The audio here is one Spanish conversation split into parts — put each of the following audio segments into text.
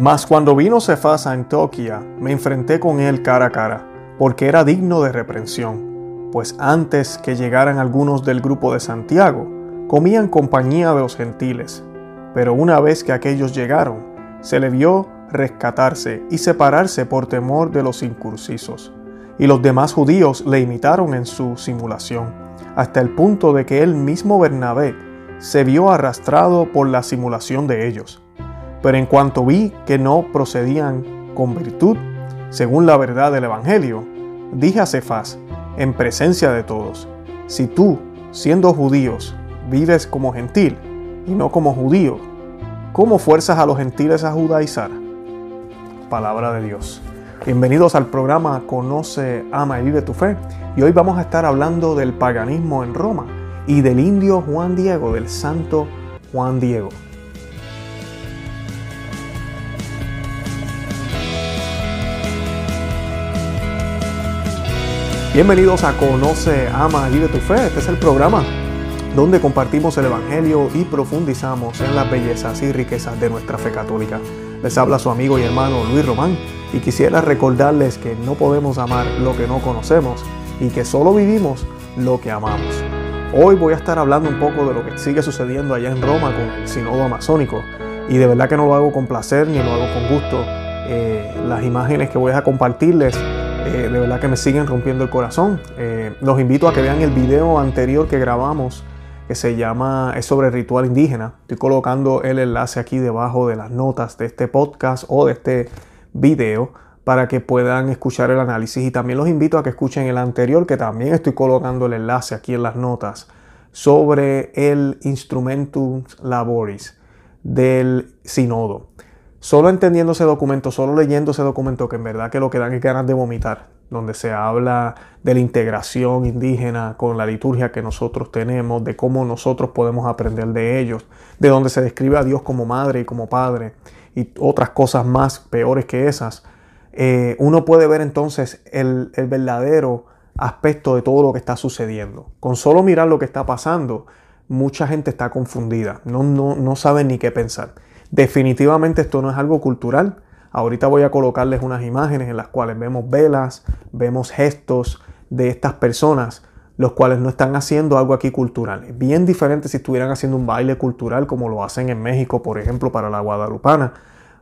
Mas cuando vino Cefas a Antioquía, me enfrenté con él cara a cara, porque era digno de reprensión, pues antes que llegaran algunos del grupo de Santiago, comían compañía de los gentiles. Pero una vez que aquellos llegaron, se le vio rescatarse y separarse por temor de los incursisos. Y los demás judíos le imitaron en su simulación, hasta el punto de que él mismo Bernabé se vio arrastrado por la simulación de ellos pero en cuanto vi que no procedían con virtud, según la verdad del Evangelio, dije a Cefas, en presencia de todos, si tú, siendo judíos, vives como gentil y no como judío, ¿cómo fuerzas a los gentiles a judaizar? Palabra de Dios. Bienvenidos al programa Conoce, Ama y Vive tu Fe. Y hoy vamos a estar hablando del paganismo en Roma y del indio Juan Diego, del santo Juan Diego. Bienvenidos a Conoce, Ama Vive tu Fe. Este es el programa donde compartimos el Evangelio y profundizamos en las bellezas y riquezas de nuestra fe católica. Les habla su amigo y hermano Luis Román y quisiera recordarles que no podemos amar lo que no conocemos y que solo vivimos lo que amamos. Hoy voy a estar hablando un poco de lo que sigue sucediendo allá en Roma con el Sinodo Amazónico y de verdad que no lo hago con placer ni lo hago con gusto. Eh, las imágenes que voy a compartirles eh, de verdad que me siguen rompiendo el corazón. Eh, los invito a que vean el video anterior que grabamos que se llama Es sobre ritual indígena. Estoy colocando el enlace aquí debajo de las notas de este podcast o de este video para que puedan escuchar el análisis y también los invito a que escuchen el anterior que también estoy colocando el enlace aquí en las notas sobre el Instrumentum Laboris del Sinodo. Solo entendiendo ese documento, solo leyendo ese documento, que en verdad que lo que dan es ganas de vomitar, donde se habla de la integración indígena con la liturgia que nosotros tenemos, de cómo nosotros podemos aprender de ellos, de donde se describe a Dios como madre y como padre, y otras cosas más peores que esas, eh, uno puede ver entonces el, verdadero aspecto de todo lo que está sucediendo. Con solo mirar lo que está pasando, mucha gente está confundida, no, no, no sabe ni qué pensar. Definitivamente esto no es algo cultural. Ahorita voy a colocarles unas imágenes en las cuales vemos velas, vemos gestos de estas personas, los cuales no están haciendo algo aquí cultural. Bien diferente si estuvieran haciendo un baile cultural como lo hacen en México, por ejemplo, para la guadalupana,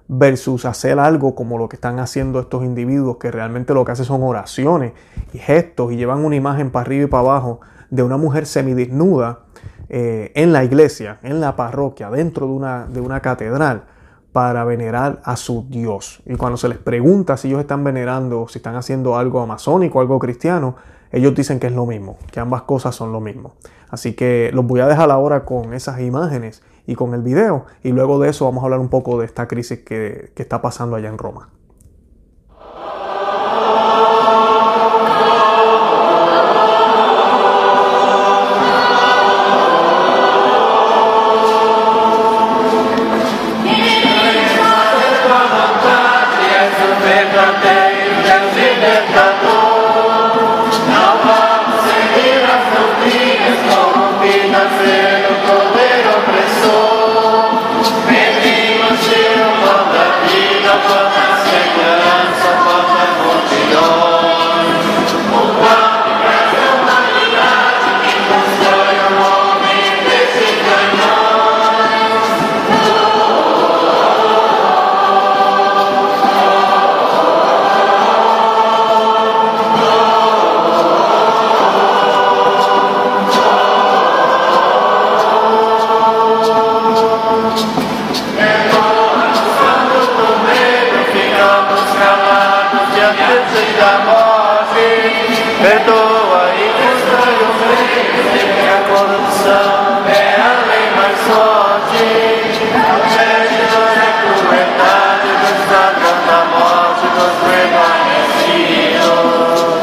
versus hacer algo como lo que están haciendo estos individuos que realmente lo que hacen son oraciones y gestos y llevan una imagen para arriba y para abajo de una mujer semidesnuda eh, en la iglesia, en la parroquia, dentro de una, de una catedral, para venerar a su Dios. Y cuando se les pregunta si ellos están venerando, si están haciendo algo amazónico, algo cristiano, ellos dicen que es lo mismo, que ambas cosas son lo mismo. Así que los voy a dejar ahora con esas imágenes y con el video, y luego de eso vamos a hablar un poco de esta crisis que, que está pasando allá en Roma. yeah Perdoa e constrói o meio que a corrupção é a lei mais forte. Protege-nos é crueldade, dos ladrões da morte, dos prevalecidos.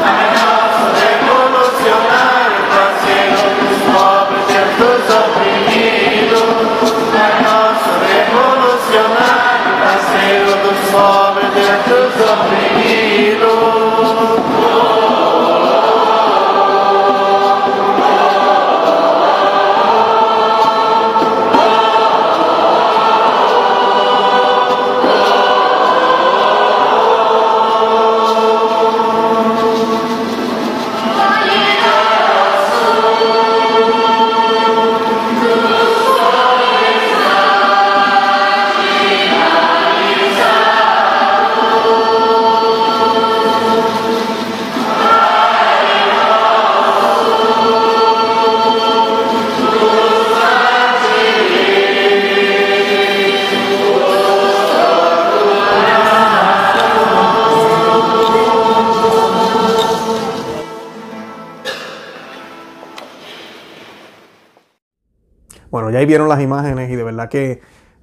É nosso revolucionário parceiro dos pobres e dos oprimidos. É nosso revolucionário parceiro dos pobres e dos oprimidos. Vieron las imágenes y de verdad que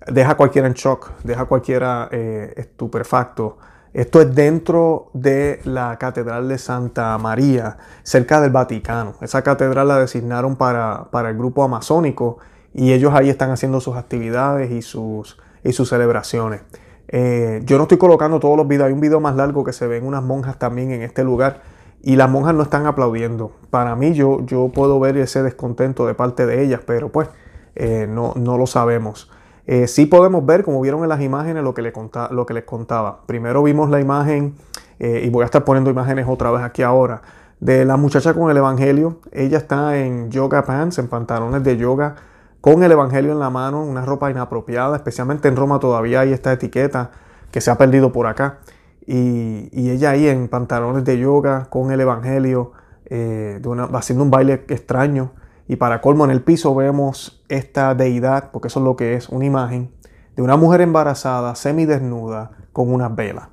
deja a cualquiera en shock, deja a cualquiera eh, estupefacto. Esto es dentro de la Catedral de Santa María, cerca del Vaticano. Esa catedral la designaron para, para el grupo amazónico y ellos ahí están haciendo sus actividades y sus, y sus celebraciones. Eh, yo no estoy colocando todos los videos, hay un video más largo que se ven unas monjas también en este lugar y las monjas no están aplaudiendo. Para mí yo, yo puedo ver ese descontento de parte de ellas, pero pues eh, no, no, lo sabemos. Eh, sí podemos ver, como vieron en las imágenes, lo que, le lo que les contaba. Primero vimos la imagen, y voy a estar poniendo imágenes otra vez aquí ahora, de la muchacha con el Evangelio. Ella está en yoga pants, en pantalones de yoga, con el Evangelio en la mano, una ropa inapropiada, especialmente en Roma todavía hay esta etiqueta que se ha perdido por acá. Y, ella ahí en pantalones de yoga, con el Evangelio, eh, haciendo un baile extraño. Y para colmo en el piso vemos esta deidad, porque eso es lo que es, una imagen de una mujer embarazada, semidesnuda, con unas velas.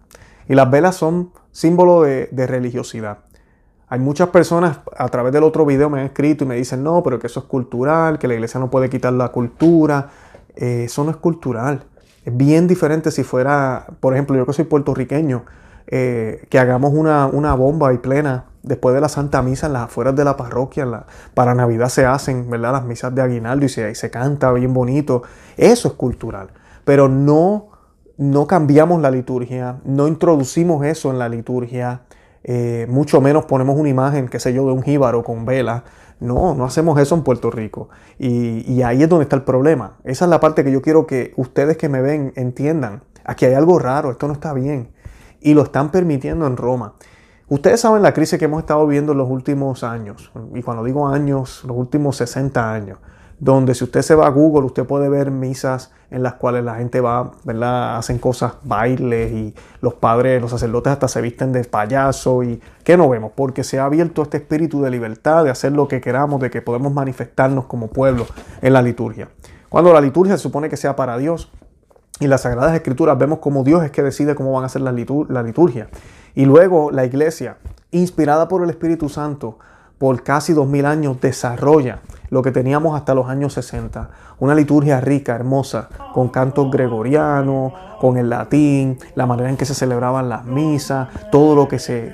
Y las velas son símbolo de religiosidad. Hay muchas personas a través del otro video me han escrito y me dicen, no, pero que eso es cultural, que la iglesia no puede quitar la cultura. Eh, eso no es cultural. Es bien diferente si fuera, por ejemplo, yo que soy puertorriqueño, eh, que hagamos una, bomba y plena después de la Santa Misa en las afueras de la parroquia. para Navidad se hacen, ¿verdad? Las misas de aguinaldo y se, se canta bien bonito. Eso es cultural. Pero no, no cambiamos la liturgia, no introducimos eso en la liturgia. Eh, mucho menos ponemos una imagen, qué sé yo, de un jíbaro con vela. No, no hacemos eso en Puerto Rico. Y, ahí es donde está el problema. Esa es la parte que yo quiero que ustedes que me ven entiendan. Aquí hay algo raro, esto no está bien. Y lo están permitiendo en Roma. Ustedes saben la crisis que hemos estado viendo en los últimos años. Y cuando digo años, los últimos 60 años donde si usted se va a Google, usted puede ver misas en las cuales la gente va, ¿verdad? Hacen cosas, bailes y los padres, los sacerdotes hasta se visten de payaso y ¿qué no vemos? Porque se ha abierto este espíritu de libertad, de hacer lo que queramos, de que podemos manifestarnos como pueblo en la liturgia. Cuando la liturgia se supone que sea para Dios y las Sagradas Escrituras vemos como Dios es que decide cómo van a ser la, la liturgia. Y luego la iglesia, inspirada por el Espíritu Santo, por casi dos mil años desarrolla lo que teníamos hasta los años 60. Una liturgia rica, hermosa, con cantos gregorianos, con el latín, la manera en que se celebraban las misas, todo lo que se,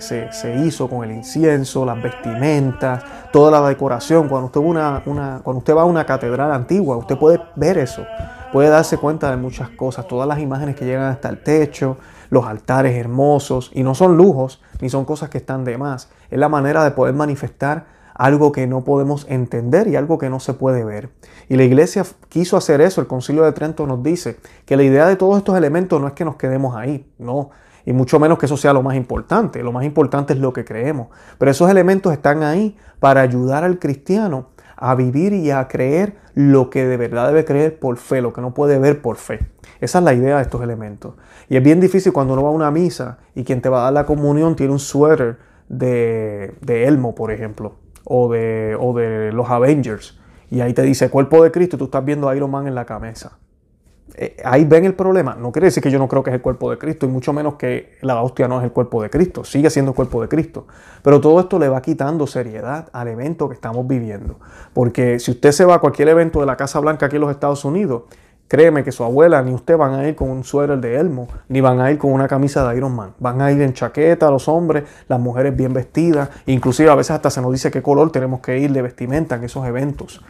hizo con el incienso, las vestimentas, toda la decoración. Cuando usted, una, una, cuando usted va a una catedral antigua, usted puede ver eso, puede darse cuenta de muchas cosas, todas las imágenes que llegan hasta el techo, los altares hermosos, y no son lujos, ni son cosas que están de más. Es la manera de poder manifestar algo que no podemos entender y algo que no se puede ver. Y la iglesia quiso hacer eso. El concilio de Trento nos dice que la idea de todos estos elementos no es que nos quedemos ahí, no. Y mucho menos que eso sea lo más importante. Lo más importante es lo que creemos. Pero esos elementos están ahí para ayudar al cristiano a vivir y a creer lo que de verdad debe creer por fe, lo que no puede ver por fe. Esa es la idea de estos elementos. Y es bien difícil cuando uno va a una misa y quien te va a dar la comunión tiene un suéter de, de Elmo, por ejemplo o de, o de los Avengers. Y ahí te dice cuerpo de Cristo tú estás viendo a Iron Man en la cabeza. Eh, ahí ven el problema. No quiere decir que yo no creo que es el cuerpo de Cristo y mucho menos que la hostia no es el cuerpo de Cristo. Sigue siendo el cuerpo de Cristo. Pero todo esto le va quitando seriedad al evento que estamos viviendo. Porque si usted se va a cualquier evento de la Casa Blanca aquí en los Estados Unidos, Créeme que su abuela ni usted van a ir con un suéter de Elmo, ni van a ir con una camisa de Iron Man. Van a ir en chaqueta los hombres, las mujeres bien vestidas. Inclusive a veces hasta se nos dice qué color tenemos que ir de vestimenta en esos eventos.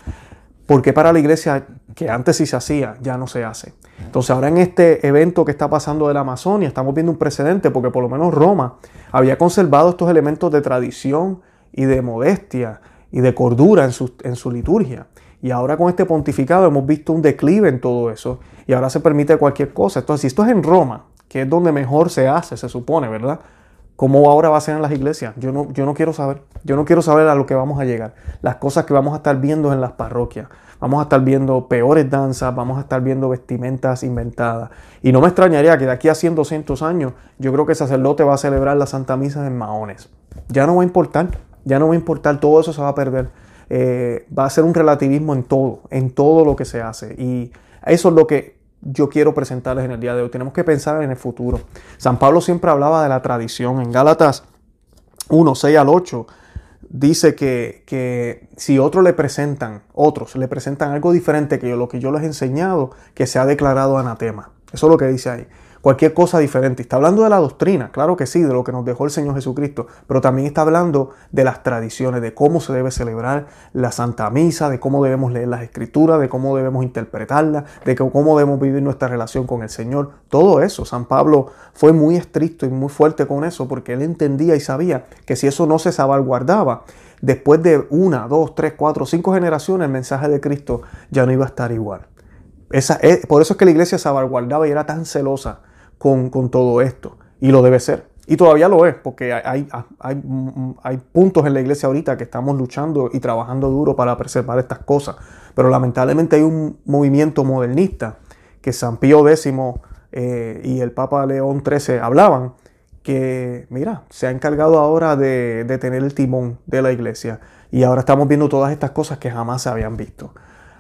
Porque para la iglesia, que antes sí se hacía, ya no se hace. Entonces ahora en este evento que está pasando de la Amazonia, estamos viendo un precedente porque por lo menos Roma había conservado estos elementos de tradición y de modestia y de cordura en su, en su liturgia. Y ahora con este pontificado hemos visto un declive en todo eso y ahora se permite cualquier cosa. Entonces, si esto es en Roma, que es donde mejor se hace, se supone, ¿verdad? ¿Cómo ahora va a ser en las iglesias? Yo no, yo no quiero saber. Yo no quiero saber a lo que vamos a llegar. Las cosas que vamos a estar viendo en las parroquias. Vamos a estar viendo peores danzas, vamos a estar viendo vestimentas inventadas. Y no me extrañaría que de aquí a 100, 200 años, yo creo que el sacerdote va a celebrar la Santa Misa en Mahones. Ya no va a importar, ya no va a importar, todo eso se va a perder. Eh, va a ser un relativismo en todo, en todo lo que se hace. Y eso es lo que yo quiero presentarles en el día de hoy. Tenemos que pensar en el futuro. San Pablo siempre hablaba de la tradición. En Gálatas 1, 6 al 8 dice que, que, si otros le presentan, otros le presentan algo diferente que lo que yo les he enseñado, que se ha declarado anatema. Eso es lo que dice ahí cualquier cosa diferente. Está hablando de la doctrina, claro que sí, de lo que nos dejó el Señor Jesucristo, pero también está hablando de las tradiciones, de cómo se debe celebrar la Santa Misa, de cómo debemos leer las Escrituras, de cómo debemos interpretarlas, de cómo debemos vivir nuestra relación con el Señor. Todo eso, San Pablo fue muy estricto y muy fuerte con eso porque él entendía y sabía que si eso no se salvaguardaba, después de una, dos, tres, cuatro, cinco generaciones, el mensaje de Cristo ya no iba a estar igual. Esa, por eso es que la iglesia salvaguardaba y era tan celosa con, todo esto. Y lo debe ser. Y todavía lo es, porque hay, hay, hay, puntos en la iglesia ahorita que estamos luchando y trabajando duro para preservar estas cosas. Pero lamentablemente hay un movimiento modernista que San Pío X eh, y el Papa León XIII hablaban, que, mira, se ha encargado ahora de, de tener el timón de la iglesia. Y ahora estamos viendo todas estas cosas que jamás se habían visto.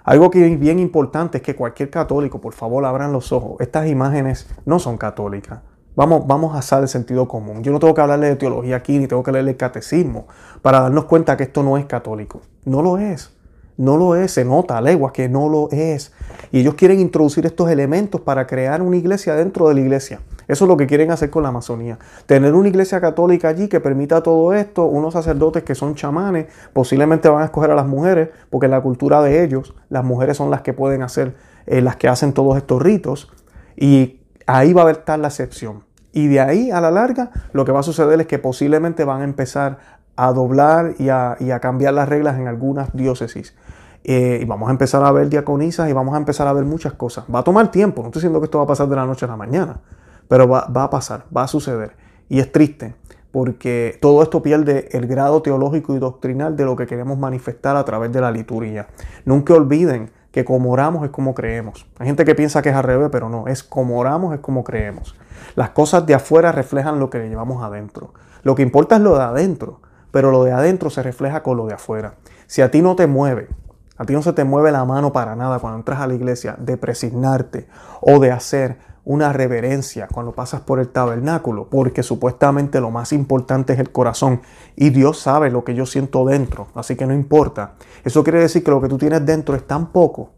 Algo que es bien importante es que cualquier católico, por favor, abran los ojos. Estas imágenes no son católicas. Vamos, vamos a hacer el sentido común. Yo no tengo que hablarle de teología aquí, ni tengo que leerle el catecismo para darnos cuenta que esto no es católico. No lo es. No lo es, se nota a que no lo es. Y ellos quieren introducir estos elementos para crear una iglesia dentro de la iglesia. Eso es lo que quieren hacer con la Amazonía. Tener una iglesia católica allí que permita todo esto, unos sacerdotes que son chamanes, posiblemente van a escoger a las mujeres, porque en la cultura de ellos, las mujeres son las que pueden hacer, eh, las que hacen todos estos ritos. Y ahí va a estar la excepción. Y de ahí a la larga, lo que va a suceder es que posiblemente van a empezar a doblar y a cambiar las reglas en algunas diócesis. Eh, y vamos a empezar a ver diaconisas y vamos a empezar a ver muchas cosas. Va a tomar tiempo, no estoy diciendo que esto va a pasar de la noche a la mañana, pero va, a pasar, va a suceder. Y es triste porque todo esto pierde el grado teológico y doctrinal de lo que queremos manifestar a través de la liturgia. Nunca olviden que como oramos es como creemos. Hay gente que piensa que es al revés, pero no, es como oramos es como creemos. Las cosas de afuera reflejan lo que llevamos adentro. Lo que importa es lo de adentro, pero lo de adentro se refleja con lo de afuera. Si a ti no te mueve, a ti no se te mueve la mano para nada cuando entras a la iglesia de presignarte o de hacer una reverencia cuando pasas por el tabernáculo, porque supuestamente lo más importante es el corazón y Dios sabe lo que yo siento dentro, así que no importa. Eso quiere decir que lo que tú tienes dentro es tan poco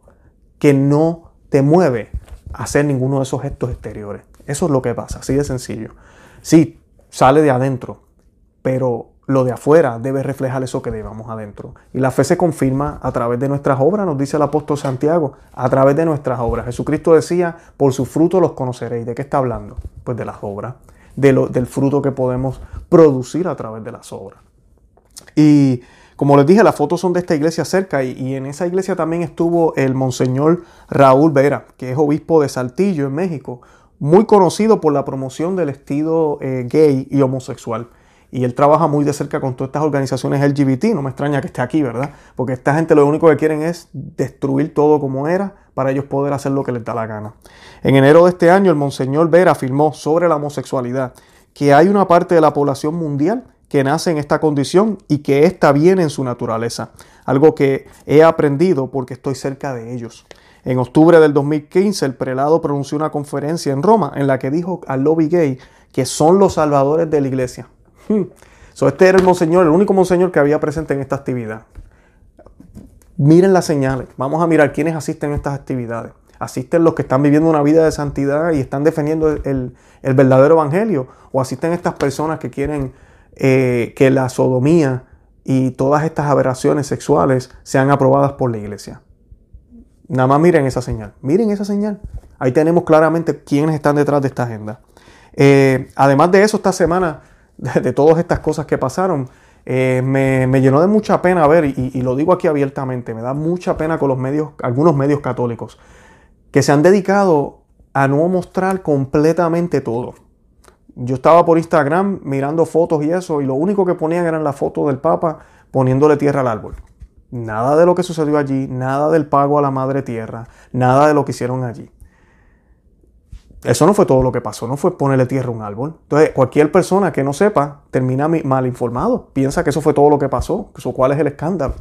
que no te mueve a hacer ninguno de esos gestos exteriores. Eso es lo que pasa, así de sencillo. Sí, sale de adentro, pero lo de afuera debe reflejar eso que llevamos adentro. Y la fe se confirma a través de nuestras obras, nos dice el apóstol Santiago, a través de nuestras obras. Jesucristo decía, por su fruto los conoceréis. ¿De qué está hablando? Pues de las obras, del fruto que podemos producir a través de las obras. Y como les dije, las fotos son de esta iglesia cerca y, en esa iglesia también estuvo el monseñor Raúl Vera, que es obispo de Saltillo en México, muy conocido por la promoción del estilo eh, gay y homosexual y él trabaja muy de cerca con todas estas organizaciones LGBT. No me extraña que esté aquí, ¿verdad? Porque esta gente lo único que quieren es destruir todo como era para ellos poder hacer lo que les da la gana. En enero de este año, el Monseñor Vera afirmó sobre la homosexualidad que hay una parte de la población mundial que nace en esta condición y que está bien en su naturaleza. Algo que he aprendido porque estoy cerca de ellos. En octubre del 2015, el prelado pronunció una conferencia en Roma en la que dijo al lobby gay que son los salvadores de la iglesia. Hmm. So, este era el monseñor, el único monseñor que había presente en esta actividad. Miren las señales. Vamos a mirar quiénes asisten a estas actividades. Asisten los que están viviendo una vida de santidad y están defendiendo el, verdadero evangelio. O asisten estas personas que quieren eh, que la sodomía y todas estas aberraciones sexuales sean aprobadas por la iglesia. Nada más miren esa señal. Miren esa señal. Ahí tenemos claramente quiénes están detrás de esta agenda. Eh, además de eso, esta semana de, todas estas cosas que pasaron, eh, me, llenó de mucha pena ver, y, lo digo aquí abiertamente, me da mucha pena con los medios, algunos medios católicos, que se han dedicado a no mostrar completamente todo. Yo estaba por Instagram mirando fotos y eso, y lo único que ponían eran las fotos del Papa poniéndole tierra al árbol. Nada de lo que sucedió allí, nada del pago a la madre tierra, nada de lo que hicieron allí. Eso no fue todo lo que pasó, no fue ponerle tierra a un árbol. Entonces, cualquier persona que no sepa termina mal informado, piensa que eso fue todo lo que pasó, eso cuál es el escándalo.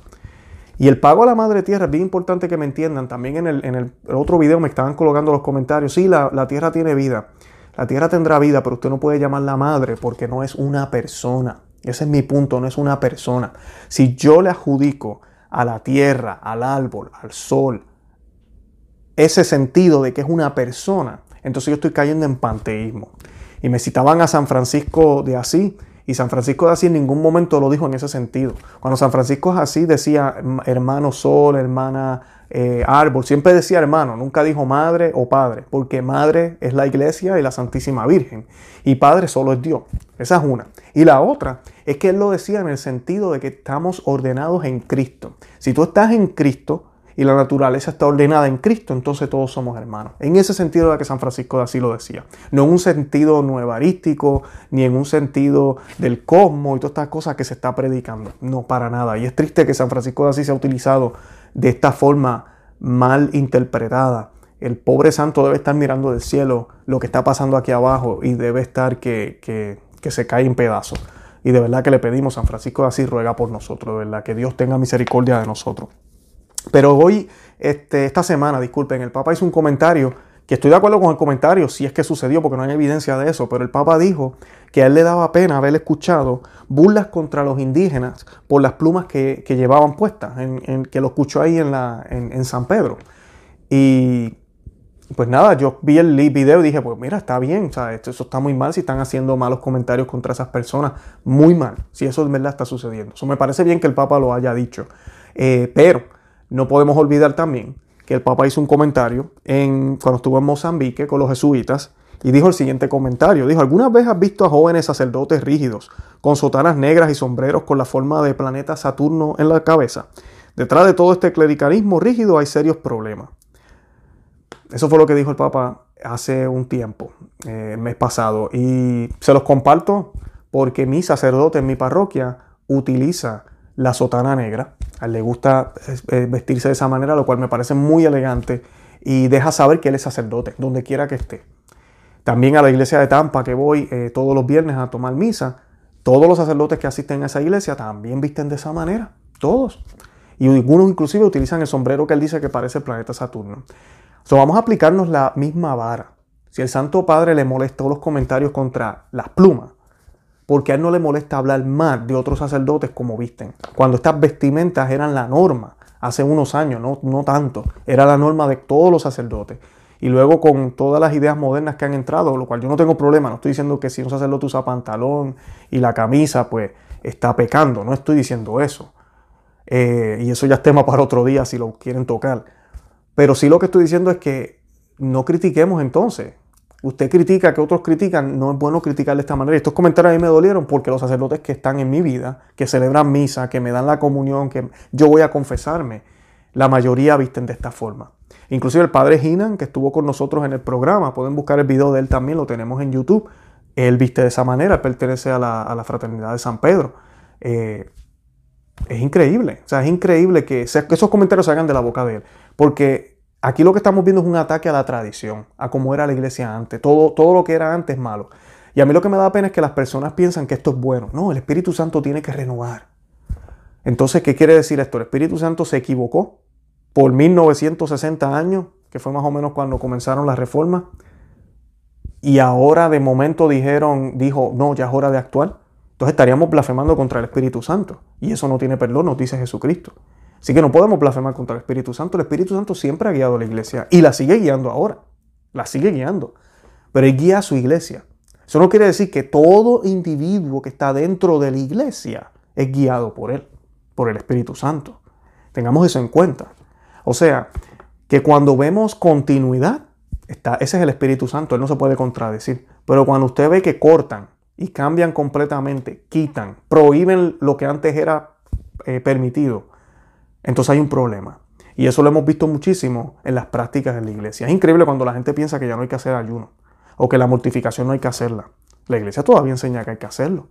Y el pago a la madre tierra es bien importante que me entiendan. También en el, otro video me estaban colocando los comentarios. Sí, la, la, tierra tiene vida. La tierra tendrá vida, pero usted no puede llamarla madre porque no es una persona. Ese es mi punto, no es una persona. Si yo le adjudico a la tierra, al árbol, al sol, ese sentido de que es una persona, entonces yo estoy cayendo en panteísmo. Y me citaban a San Francisco de Asís, y San Francisco de Asís en ningún momento lo dijo en ese sentido. Cuando San Francisco de Asís decía hermano sol, hermana eh, árbol, siempre decía hermano, nunca dijo madre o padre, porque madre es la iglesia y la Santísima Virgen, y padre solo es Dios. Esa es una. Y la otra es que él lo decía en el sentido de que estamos ordenados en Cristo. Si tú estás en Cristo, y la naturaleza está ordenada en Cristo, entonces todos somos hermanos. En ese sentido de que San Francisco de así lo decía. No en un sentido nuevarístico, ni en un sentido del cosmos y todas estas cosas que se está predicando. No, para nada. Y es triste que San Francisco de Asís se ha utilizado de esta forma mal interpretada. El pobre santo debe estar mirando del cielo lo que está pasando aquí abajo y debe estar que, que, que se cae en pedazos. Y de verdad que le pedimos, San Francisco de Asís ruega por nosotros, de verdad, que Dios tenga misericordia de nosotros. Pero hoy, este, esta semana, disculpen, el Papa hizo un comentario, que estoy de acuerdo con el comentario, si es que sucedió, porque no hay evidencia de eso, pero el Papa dijo que a él le daba pena haber escuchado burlas contra los indígenas por las plumas que, llevaban puestas, en, que lo escuchó ahí en, la, en, San Pedro. Y pues nada, yo vi el video y dije, pues mira, está bien, esto, eso está muy mal si están haciendo malos comentarios contra esas personas, muy mal, si eso de verdad está sucediendo. Eso me parece bien que el Papa lo haya dicho. Eh, pero no podemos olvidar también que el Papa hizo un comentario en, cuando estuvo en Mozambique con los jesuitas y dijo el siguiente comentario. Dijo, ¿alguna vez has visto a jóvenes sacerdotes rígidos con sotanas negras y sombreros con la forma de planeta Saturno en la cabeza? Detrás de todo este clericalismo rígido hay serios problemas. Eso fue lo que dijo el Papa hace un tiempo, eh, el mes pasado. Y se los comparto porque mi sacerdote en mi parroquia utiliza la sotana negra. Le gusta eh, vestirse de esa manera, lo cual me parece muy elegante y deja saber que él es sacerdote, donde quiera que esté. También a la iglesia de Tampa, que voy eh, todos los viernes a tomar misa, todos los sacerdotes que asisten a esa iglesia también visten de esa manera, todos. Y algunos inclusive utilizan el sombrero que él dice que parece el planeta Saturno. So, vamos a aplicarnos la misma vara. Si el Santo Padre le molestó los comentarios contra las plumas, porque a él no le molesta hablar más de otros sacerdotes como visten. Cuando estas vestimentas eran la norma, hace unos años, no, no tanto, era la norma de todos los sacerdotes. Y luego con todas las ideas modernas que han entrado, lo cual yo no tengo problema, no estoy diciendo que si un sacerdote usa pantalón y la camisa, pues está pecando, no estoy diciendo eso. Eh, y eso ya es tema para otro día si lo quieren tocar. Pero sí lo que estoy diciendo es que no critiquemos entonces usted critica que otros critican, no es bueno criticar de esta manera. estos comentarios a mí me dolieron porque los sacerdotes que están en mi vida, que celebran misa, que me dan la comunión, que yo voy a confesarme, la mayoría visten de esta forma. Inclusive el padre Hinan, que estuvo con nosotros en el programa, pueden buscar el video de él también, lo tenemos en YouTube. Él viste de esa manera, pertenece a la, fraternidad de San Pedro. Eh, es increíble, o sea, es increíble que, que esos comentarios salgan de la boca de él, porque Aquí lo que estamos viendo es un ataque a la tradición, a cómo era la iglesia antes. Todo, todo lo que era antes es malo. Y a mí lo que me da pena es que las personas piensan que esto es bueno. No, el Espíritu Santo tiene que renovar. Entonces, ¿qué quiere decir esto? El Espíritu Santo se equivocó por 1960 años, que fue más o menos cuando comenzaron las reformas. Y ahora de momento dijeron, dijo, no, ya es hora de actuar. Entonces estaríamos blasfemando contra el Espíritu Santo. Y eso no tiene perdón, nos dice Jesucristo. Así que no podemos blasfemar contra el Espíritu Santo. El Espíritu Santo siempre ha guiado a la iglesia y la sigue guiando ahora. La sigue guiando. Pero él guía a su iglesia. Eso no quiere decir que todo individuo que está dentro de la iglesia es guiado por él, por el Espíritu Santo. Tengamos eso en cuenta. O sea, que cuando vemos continuidad, está, ese es el Espíritu Santo, él no se puede contradecir. Pero cuando usted ve que cortan y cambian completamente, quitan, prohíben lo que antes era eh, permitido, entonces hay un problema. Y eso lo hemos visto muchísimo en las prácticas de la iglesia. Es increíble cuando la gente piensa que ya no hay que hacer ayuno o que la mortificación no hay que hacerla. La iglesia todavía enseña que hay que hacerlo.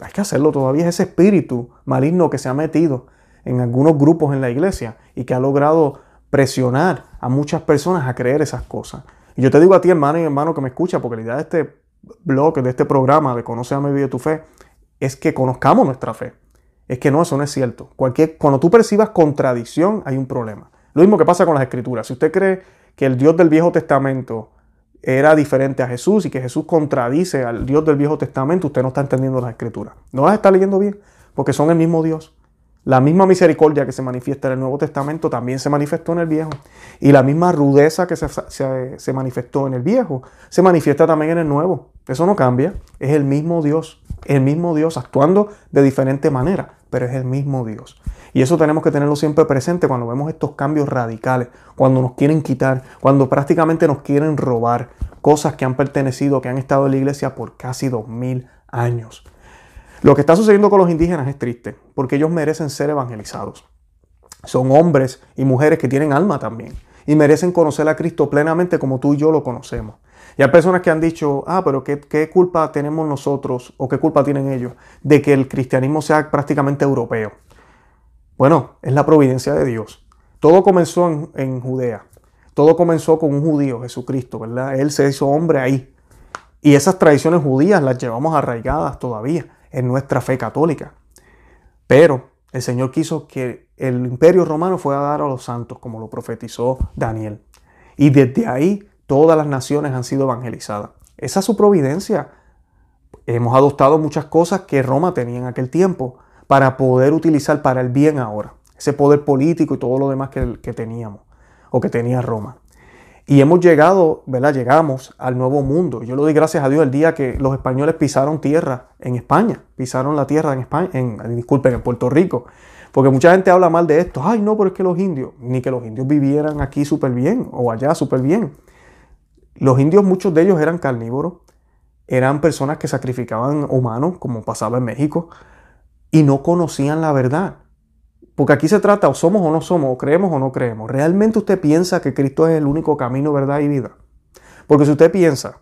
Hay que hacerlo todavía. Es ese espíritu maligno que se ha metido en algunos grupos en la iglesia y que ha logrado presionar a muchas personas a creer esas cosas. Y yo te digo a ti, hermano y hermano que me escucha, porque la idea de este blog, de este programa de Conoce a mi vida tu fe, es que conozcamos nuestra fe es que no, eso no es cierto. Cualquier, cuando tú percibas contradicción, hay un problema. Lo mismo que pasa con las escrituras. Si usted cree que el Dios del Viejo Testamento era diferente a Jesús y que Jesús contradice al Dios del Viejo Testamento, usted no está entendiendo las escrituras. No las está leyendo bien, porque son el mismo Dios. La misma misericordia que se manifiesta en el Nuevo Testamento también se manifestó en el Viejo. Y la misma rudeza que se, manifestó en el Viejo se manifiesta también en el Nuevo. Eso no cambia. Es el mismo Dios. El mismo Dios actuando de diferente manera, pero es el mismo Dios. Y eso tenemos que tenerlo siempre presente cuando vemos estos cambios radicales, cuando nos quieren quitar, cuando prácticamente nos quieren robar cosas que han pertenecido, que han estado en la iglesia por casi dos mil años. Lo que está sucediendo con los indígenas es triste, porque ellos merecen ser evangelizados. Son hombres y mujeres que tienen alma también y merecen conocer a Cristo plenamente como tú y yo lo conocemos. Y hay personas que han dicho, ah, pero ¿qué, qué culpa tenemos nosotros o qué culpa tienen ellos de que el cristianismo sea prácticamente europeo? Bueno, es la providencia de Dios. Todo comenzó en, en Judea. Todo comenzó con un judío, Jesucristo, ¿verdad? Él se hizo hombre ahí. Y esas tradiciones judías las llevamos arraigadas todavía en nuestra fe católica. Pero el Señor quiso que el imperio romano fuera a dar a los santos, como lo profetizó Daniel. Y desde ahí todas las naciones han sido evangelizadas. Esa es su providencia. Hemos adoptado muchas cosas que Roma tenía en aquel tiempo para poder utilizar para el bien ahora. Ese poder político y todo lo demás que, teníamos o que tenía Roma. Y hemos llegado, ¿verdad? Llegamos al nuevo mundo. Yo le doy gracias a Dios el día que los españoles pisaron tierra en España, pisaron la tierra en España, en, disculpen, en Puerto Rico. Porque mucha gente habla mal de esto. Ay, no, pero es que los indios, ni que los indios vivieran aquí súper bien o allá súper bien. Los indios, muchos de ellos eran carnívoros, eran personas que sacrificaban humanos, como pasaba en México, y no conocían la verdad. Porque aquí se trata o somos o no somos, o creemos o no creemos. ¿Realmente usted piensa que Cristo es el único camino, verdad y vida? Porque si usted piensa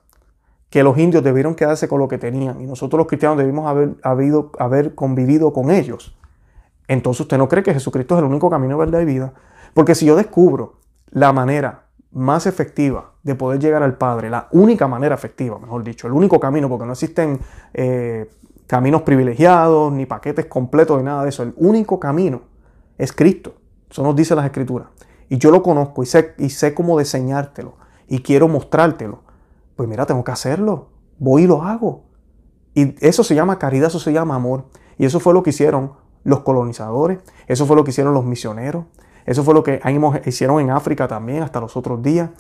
que los indios debieron quedarse con lo que tenían y nosotros los cristianos debimos haber, haber convivido con ellos, entonces usted no cree que Jesucristo es el único camino, verdad y vida. Porque si yo descubro la manera más efectiva de poder llegar al Padre, la única manera efectiva, mejor dicho, el único camino, porque no existen eh, caminos privilegiados, ni paquetes completos, ni nada de eso, el único camino es Cristo. Eso nos dice las Escrituras. Y yo lo conozco y sé, y sé cómo diseñártelo y quiero mostrártelo. Pues mira, tengo que hacerlo. Voy y lo hago. Y eso se llama caridad, eso se llama amor. Y eso fue lo que hicieron los colonizadores, eso fue lo que hicieron los misioneros, eso fue lo que hicieron en África también hasta los otros días.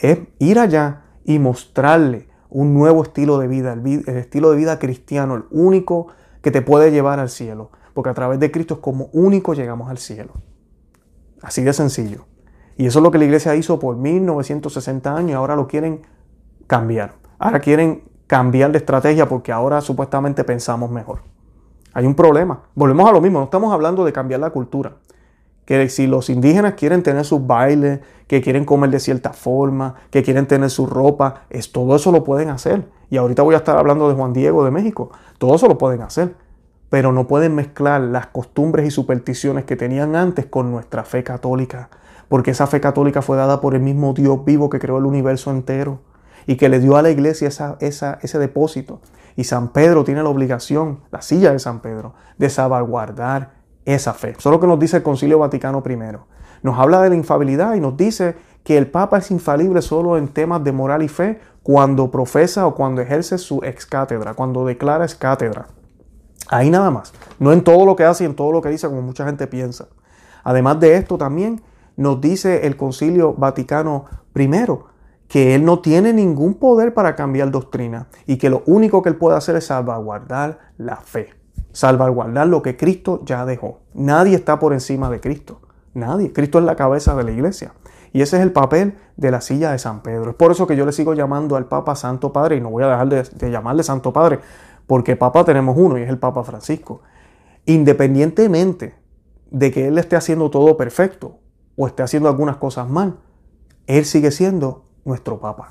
Es ir allá y mostrarle un nuevo estilo de vida, el, el estilo de vida cristiano, el único que te puede llevar al cielo porque a través de Cristo es como único llegamos al cielo. Así de sencillo. Y eso es lo que la iglesia hizo por 1960 años y ahora lo quieren cambiar. Ahora quieren cambiar de estrategia porque ahora supuestamente pensamos mejor. Hay un problema. Volvemos a lo mismo, no estamos hablando de cambiar la cultura. Que si los indígenas quieren tener sus bailes, que quieren comer de cierta forma, que quieren tener su ropa, es, todo eso lo pueden hacer. Y ahorita voy a estar hablando de Juan Diego de México. Todo eso lo pueden hacer pero no pueden mezclar las costumbres y supersticiones que tenían antes con nuestra fe católica, porque esa fe católica fue dada por el mismo Dios vivo que creó el universo entero y que le dio a la iglesia ese depósito. Y San Pedro tiene la obligación, la silla de San Pedro, de salvaguardar esa fe. Eso es lo que nos dice el Concilio Vaticano I. Nos habla de la infabilidad y nos dice que el Papa es infalible solo en temas de moral y fe cuando profesa o cuando ejerce su ex cátedra, cuando declara ex cátedra. Ahí nada más. No en todo lo que hace y en todo lo que dice, como mucha gente piensa. Además de esto, también nos dice el Concilio Vaticano I que él no tiene ningún poder para cambiar doctrina y que lo único que él puede hacer es salvaguardar la fe, salvaguardar lo que Cristo ya dejó. Nadie está por encima de Cristo. Nadie. Cristo es la cabeza de la iglesia. Y ese es el papel de la silla de San Pedro. Es por eso que yo le sigo llamando al Papa Santo Padre y no voy a dejar de, de llamarle Santo Padre, porque Papa tenemos uno y es el Papa Francisco. Independientemente de que Él esté haciendo todo perfecto o esté haciendo algunas cosas mal, Él sigue siendo nuestro Papa.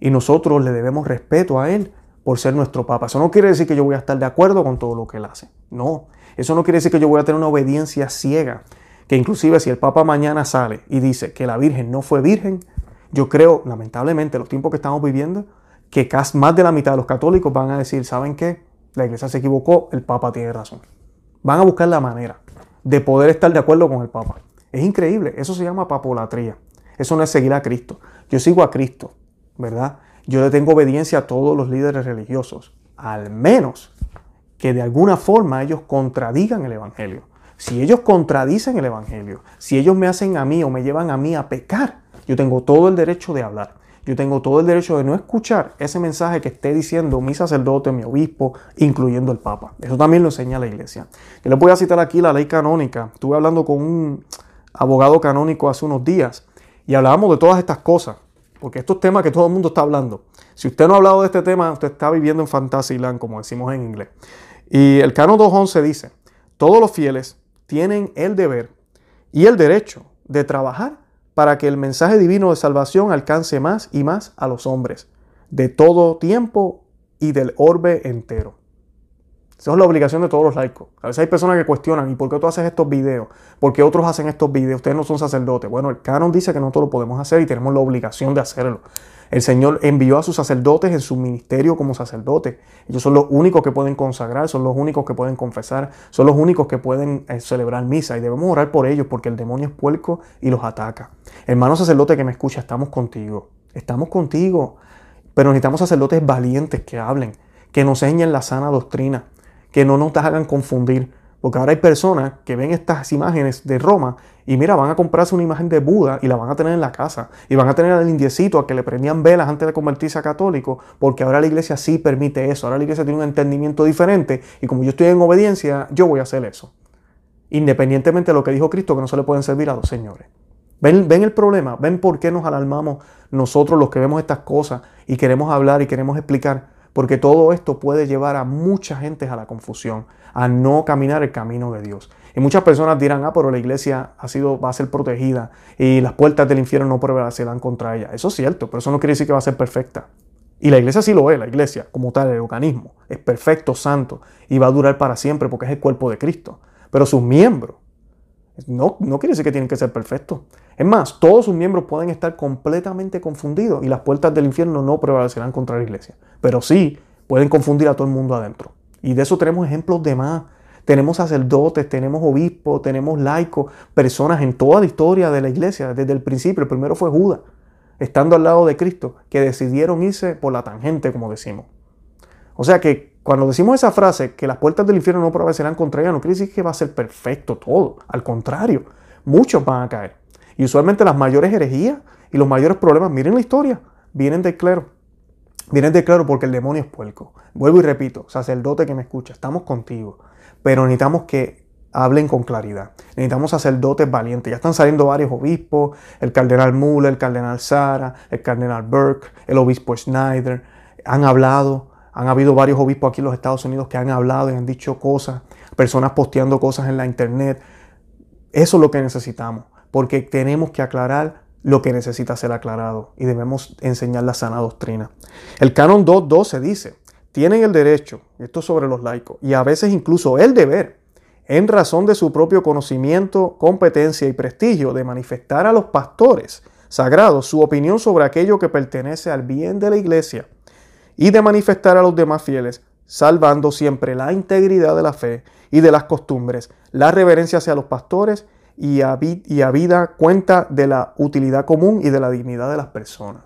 Y nosotros le debemos respeto a Él por ser nuestro Papa. Eso no quiere decir que yo voy a estar de acuerdo con todo lo que Él hace. No, eso no quiere decir que yo voy a tener una obediencia ciega. Que inclusive si el Papa mañana sale y dice que la Virgen no fue virgen, yo creo, lamentablemente, los tiempos que estamos viviendo, que más de la mitad de los católicos van a decir, ¿saben qué? La iglesia se equivocó, el Papa tiene razón. Van a buscar la manera de poder estar de acuerdo con el Papa. Es increíble, eso se llama papolatría. Eso no es seguir a Cristo. Yo sigo a Cristo ¿verdad? Yo le tengo obediencia a todos los líderes religiosos, al menos que de alguna forma ellos contradigan el Evangelio. Si ellos contradicen el Evangelio, si ellos me hacen a mí o me llevan a mí a pecar, yo tengo todo el derecho de hablar. Yo tengo todo el derecho de no escuchar ese mensaje que esté diciendo mi sacerdote, mi obispo, incluyendo el Papa. Eso también lo enseña la iglesia. Yo les voy a citar aquí la ley canónica. Estuve hablando con un abogado canónico hace unos días y hablábamos de todas estas cosas, porque estos temas que todo el mundo está hablando. Si usted no ha hablado de este tema, usted está viviendo en Fantasyland, como decimos en inglés. Y el canon 2.11 dice, todos los fieles tienen el deber y el derecho de trabajar para que el mensaje divino de salvación alcance más y más a los hombres, de todo tiempo y del orbe entero. Esa es la obligación de todos los laicos. A veces hay personas que cuestionan, ¿y por qué tú haces estos videos? ¿Por qué otros hacen estos videos? Ustedes no son sacerdotes. Bueno, el canon dice que nosotros lo podemos hacer y tenemos la obligación de hacerlo. El Señor envió a sus sacerdotes en su ministerio como sacerdotes. Ellos son los únicos que pueden consagrar, son los únicos que pueden confesar, son los únicos que pueden eh, celebrar misa y debemos orar por ellos porque el demonio es puerco y los ataca. Hermano sacerdote que me escucha, estamos contigo. Estamos contigo. Pero necesitamos sacerdotes valientes que hablen, que nos enseñen la sana doctrina, que no nos hagan confundir. Porque ahora hay personas que ven estas imágenes de Roma y mira, van a comprarse una imagen de Buda y la van a tener en la casa. Y van a tener al indiecito a que le prendían velas antes de convertirse a católico, porque ahora la iglesia sí permite eso. Ahora la iglesia tiene un entendimiento diferente y como yo estoy en obediencia, yo voy a hacer eso. Independientemente de lo que dijo Cristo, que no se le pueden servir a dos señores. ¿Ven, ¿Ven el problema? ¿Ven por qué nos alarmamos nosotros los que vemos estas cosas y queremos hablar y queremos explicar? Porque todo esto puede llevar a mucha gente a la confusión, a no caminar el camino de Dios. Y muchas personas dirán, ah, pero la iglesia ha sido, va a ser protegida y las puertas del infierno no prevalecerán contra ella. Eso es cierto, pero eso no quiere decir que va a ser perfecta. Y la iglesia sí lo es, la iglesia como tal, el organismo, es perfecto, santo y va a durar para siempre porque es el cuerpo de Cristo. Pero sus miembros no, no quiere decir que tienen que ser perfectos. Es más, todos sus miembros pueden estar completamente confundidos y las puertas del infierno no prevalecerán contra la iglesia. Pero sí pueden confundir a todo el mundo adentro. Y de eso tenemos ejemplos de más. Tenemos sacerdotes, tenemos obispos, tenemos laicos, personas en toda la historia de la iglesia, desde el principio. El primero fue Judas, estando al lado de Cristo, que decidieron irse por la tangente, como decimos. O sea que cuando decimos esa frase, que las puertas del infierno no prevalecerán contra ella, no quiere decir que va a ser perfecto todo. Al contrario, muchos van a caer. Y usualmente las mayores herejías y los mayores problemas, miren la historia, vienen del clero. Vienen del clero porque el demonio es puerco. Vuelvo y repito, sacerdote que me escucha, estamos contigo. Pero necesitamos que hablen con claridad. Necesitamos sacerdotes valientes. Ya están saliendo varios obispos, el cardenal Muller, el cardenal Sara, el cardenal Burke, el obispo Schneider. Han hablado, han habido varios obispos aquí en los Estados Unidos que han hablado y han dicho cosas, personas posteando cosas en la internet. Eso es lo que necesitamos, porque tenemos que aclarar lo que necesita ser aclarado y debemos enseñar la sana doctrina. El canon 2.12 dice, tienen el derecho, esto es sobre los laicos, y a veces incluso el deber, en razón de su propio conocimiento, competencia y prestigio, de manifestar a los pastores sagrados su opinión sobre aquello que pertenece al bien de la iglesia y de manifestar a los demás fieles, salvando siempre la integridad de la fe y de las costumbres, la reverencia hacia los pastores y a, vida cuenta de la utilidad común y de la dignidad de las personas.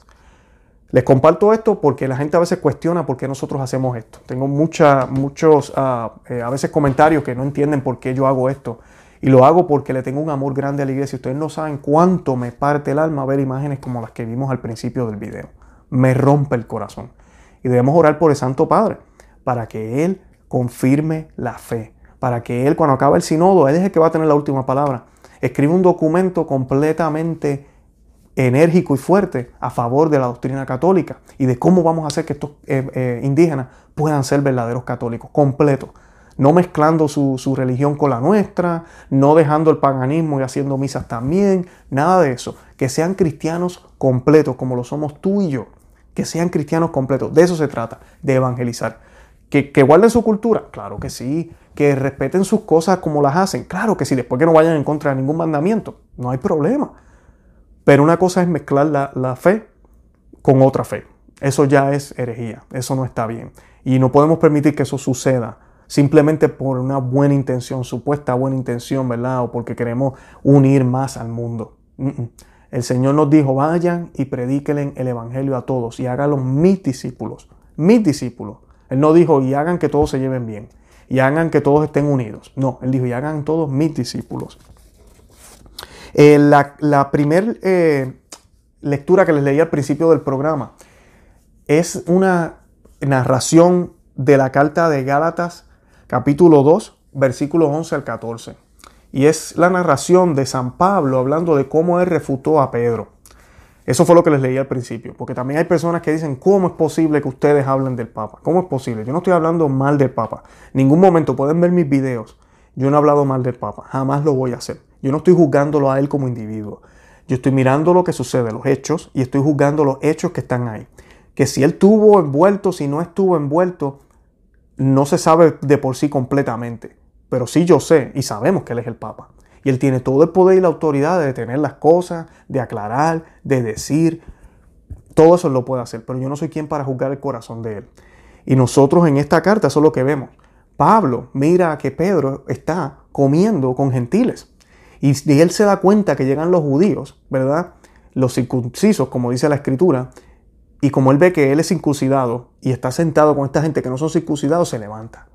Les comparto esto porque la gente a veces cuestiona por qué nosotros hacemos esto. Tengo mucha, muchos ah, eh, a veces comentarios que no entienden por qué yo hago esto. Y lo hago porque le tengo un amor grande a la iglesia. Ustedes no saben cuánto me parte el alma ver imágenes como las que vimos al principio del video. Me rompe el corazón. Y debemos orar por el Santo Padre para que Él confirme la fe, para que Él cuando acabe el sinodo, Él es el que va a tener la última palabra. Escribe un documento completamente enérgico y fuerte a favor de la doctrina católica y de cómo vamos a hacer que estos eh, eh, indígenas puedan ser verdaderos católicos, completos. No mezclando su, su religión con la nuestra, no dejando el paganismo y haciendo misas también, nada de eso. Que sean cristianos completos como lo somos tú y yo que sean cristianos completos. De eso se trata, de evangelizar. ¿Que, que guarden su cultura? Claro que sí. Que respeten sus cosas como las hacen. Claro que sí. Después que no vayan en contra de ningún mandamiento. No hay problema. Pero una cosa es mezclar la, la fe con otra fe. Eso ya es herejía. Eso no está bien. Y no podemos permitir que eso suceda simplemente por una buena intención, supuesta buena intención, ¿verdad? O porque queremos unir más al mundo. El Señor nos dijo, vayan y predíquenle el Evangelio a todos y háganlo mis discípulos, mis discípulos. Él no dijo, y hagan que todos se lleven bien, y hagan que todos estén unidos. No, Él dijo, y hagan todos mis discípulos. Eh, la, la primera eh, lectura que les leí al principio del programa es una narración de la carta de Gálatas, capítulo 2, versículos 11 al 14. Y es la narración de San Pablo hablando de cómo él refutó a Pedro. Eso fue lo que les leí al principio, porque también hay personas que dicen, ¿cómo es posible que ustedes hablen del Papa? ¿Cómo es posible? Yo no estoy hablando mal del Papa. Ningún momento pueden ver mis videos. Yo no he hablado mal del Papa, jamás lo voy a hacer. Yo no estoy juzgándolo a él como individuo. Yo estoy mirando lo que sucede, los hechos, y estoy juzgando los hechos que están ahí. Que si él estuvo envuelto, si no estuvo envuelto, no se sabe de por sí completamente. Pero sí yo sé y sabemos que Él es el Papa. Y Él tiene todo el poder y la autoridad de detener las cosas, de aclarar, de decir. Todo eso lo puede hacer. Pero yo no soy quien para juzgar el corazón de Él. Y nosotros en esta carta eso es lo que vemos. Pablo mira que Pedro está comiendo con gentiles. Y, y él se da cuenta que llegan los judíos, ¿verdad? Los circuncisos, como dice la escritura. Y como él ve que él es circuncidado y está sentado con esta gente que no son circuncidados, se levanta.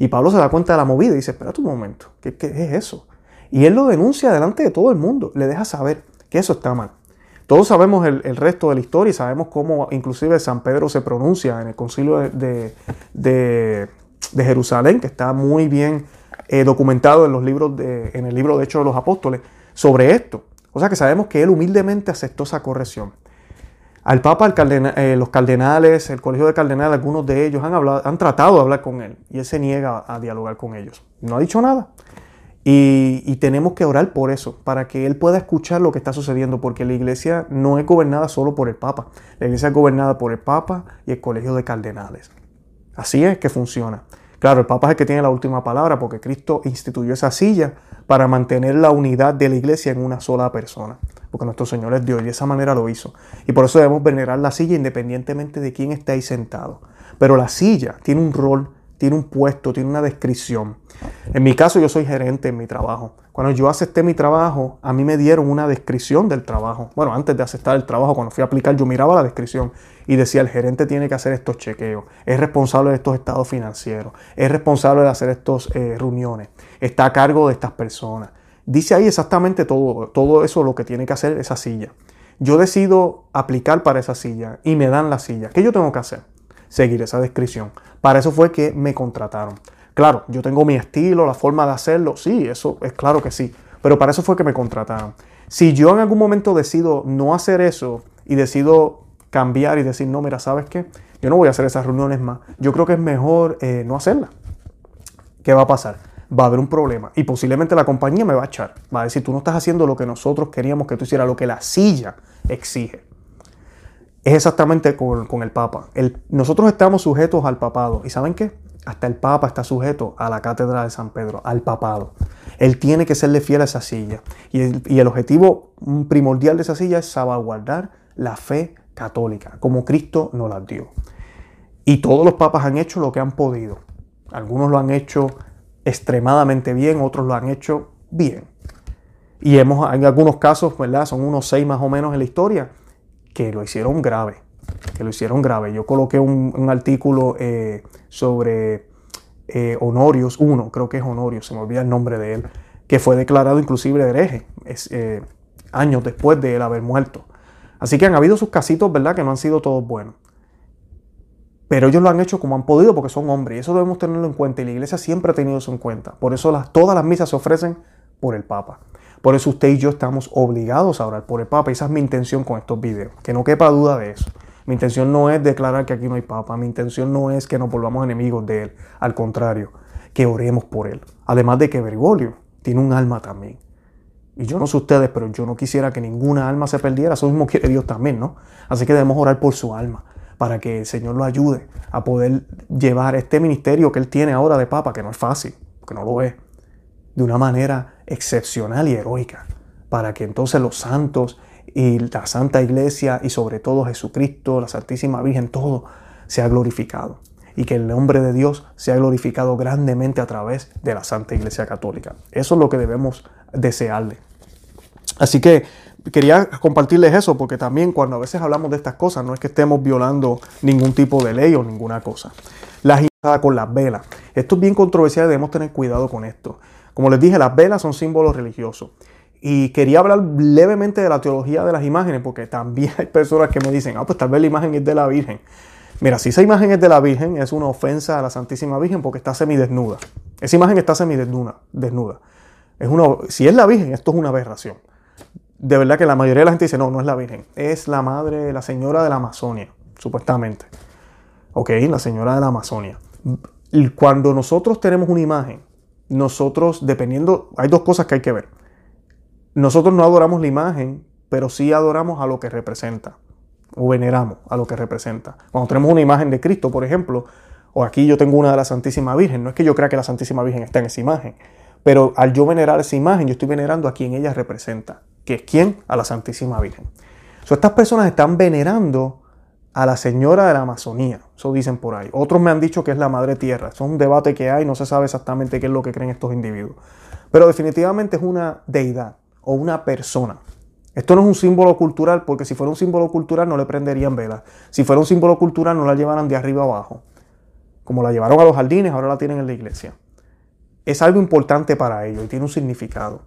Y Pablo se da cuenta de la movida y dice, espera un momento, ¿qué, es eso? Y él lo denuncia delante de todo el mundo, le deja saber que eso está mal. Todos sabemos el, resto de la historia y sabemos cómo inclusive San Pedro se pronuncia en el concilio de, de, Jerusalén, que está muy bien eh, documentado en, los libros de, en el libro de Hechos de los Apóstoles, sobre esto. O sea que sabemos que él humildemente aceptó esa corrección. Al Papa, eh, los cardenales, el Colegio de Cardenales, algunos de ellos han, han tratado de hablar con él y él se niega a, dialogar con ellos. No ha dicho nada. Y, y, tenemos que orar por eso, para que él pueda escuchar lo que está sucediendo, porque la iglesia no es gobernada solo por el Papa. La iglesia es gobernada por el Papa y el Colegio de Cardenales. Así es que funciona. Claro, el Papa es el que tiene la última palabra, porque Cristo instituyó esa silla para mantener la unidad de la iglesia en una sola persona porque nuestro Señor es Dios y de esa manera lo hizo. Y por eso debemos venerar la silla independientemente de quién esté ahí sentado. Pero la silla tiene un rol, tiene un puesto, tiene una descripción. En mi caso yo soy gerente en mi trabajo. Cuando yo acepté mi trabajo, a mí me dieron una descripción del trabajo. Bueno, antes de aceptar el trabajo, cuando fui a aplicar, yo miraba la descripción y decía, el gerente tiene que hacer estos chequeos, es responsable de estos estados financieros, es responsable de hacer estas eh, reuniones, está a cargo de estas personas, Dice ahí exactamente todo, todo eso lo que tiene que hacer esa silla. Yo decido aplicar para esa silla y me dan la silla. ¿Qué yo tengo que hacer? Seguir esa descripción. Para eso fue que me contrataron. Claro, yo tengo mi estilo, la forma de hacerlo. Sí, eso es claro que sí. Pero para eso fue que me contrataron. Si yo en algún momento decido no hacer eso y decido cambiar y decir, no, mira, ¿sabes qué? Yo no voy a hacer esas reuniones más. Yo creo que es mejor eh, no hacerlas. ¿Qué va a pasar? Va a haber un problema y posiblemente la compañía me va a echar. Va a decir, tú no estás haciendo lo que nosotros queríamos que tú hicieras, lo que la silla exige. Es exactamente con, el Papa. nosotros estamos sujetos al papado. ¿Y saben qué? Hasta el Papa está sujeto a la cátedra de San Pedro, al papado. Él tiene que serle fiel a esa silla. Y el, y el objetivo primordial de esa silla es salvaguardar la fe católica, como Cristo nos la dio. Y todos los papas han hecho lo que han podido. Algunos lo han hecho extremadamente bien, otros lo han hecho bien. Y hemos, en algunos casos, ¿verdad? Son unos seis más o menos en la historia, que lo hicieron grave, que lo hicieron grave. Yo coloqué un, artículo eh, sobre eh, Honorios, uno, creo que es Honorios, se me olvida el nombre de él, que fue declarado inclusive hereje eh, años después de él haber muerto. Así que han habido sus casitos, ¿verdad? Que no han sido todos buenos. Pero ellos lo han hecho como han podido porque son hombres y eso debemos tenerlo en cuenta y la iglesia siempre ha tenido eso en cuenta. Por eso todas las misas se ofrecen por el Papa. Por eso usted y yo estamos obligados a orar por el Papa esa es mi intención con estos videos. Que no quepa duda de eso. Mi intención no es declarar que aquí no hay Papa. Mi intención no es que nos volvamos enemigos de él. Al contrario, que oremos por él. Además de que Bergoglio tiene un alma también. Y yo no sé ustedes, pero yo no quisiera que ninguna alma se perdiera. Eso mismo quiere Dios también, ¿no? Así que debemos orar por su alma para que el Señor lo ayude a poder llevar este ministerio que Él tiene ahora de Papa, que no es fácil, que no lo es, de una manera excepcional y heroica, para que entonces los santos y la Santa Iglesia y sobre todo Jesucristo, la Santísima Virgen, todo sea glorificado y que el nombre de Dios sea glorificado grandemente a través de la Santa Iglesia Católica. Eso es lo que debemos desearle. Así que quería compartirles eso porque también cuando a veces hablamos de estas cosas no es que estemos violando ningún tipo de ley o ninguna cosa. Las con las velas. Esto es bien controversial y debemos tener cuidado con esto. Como les dije, las velas son símbolos religiosos. Y quería hablar levemente de la teología de las imágenes, porque también hay personas que me dicen, ah, pues tal vez la imagen es de la Virgen. Mira, si esa imagen es de la Virgen, es una ofensa a la Santísima Virgen porque está semidesnuda. Esa imagen está semidesnuda. Desnuda. Es una, si es la Virgen, esto es una aberración. De verdad que la mayoría de la gente dice, no, no es la Virgen. Es la madre, la señora de la Amazonia, supuestamente. Ok, la señora de la Amazonia. Cuando nosotros tenemos una imagen, nosotros, dependiendo, hay dos cosas que hay que ver nosotros no adoramos la imagen, pero sí adoramos a lo que representa, o veneramos a lo que representa. Cuando tenemos una imagen de Cristo, por ejemplo, o aquí yo tengo una de la Santísima Virgen, no es que yo crea que la Santísima Virgen está en esa imagen, pero al yo venerar esa imagen, yo estoy venerando a quien ella representa, que es quién? A la Santísima Virgen. So, estas personas están venerando a la señora de la Amazonía, eso dicen por ahí. Otros me han dicho que es la Madre Tierra, es un debate que hay, no se sabe exactamente qué es lo que creen estos individuos. Pero definitivamente es una deidad o una persona. Esto no es un símbolo cultural porque si fuera un símbolo cultural no le prenderían velas. Si fuera un símbolo cultural no la llevaran de arriba abajo. Como la llevaron a los jardines, ahora la tienen en la iglesia. Es algo importante para ellos y tiene un significado.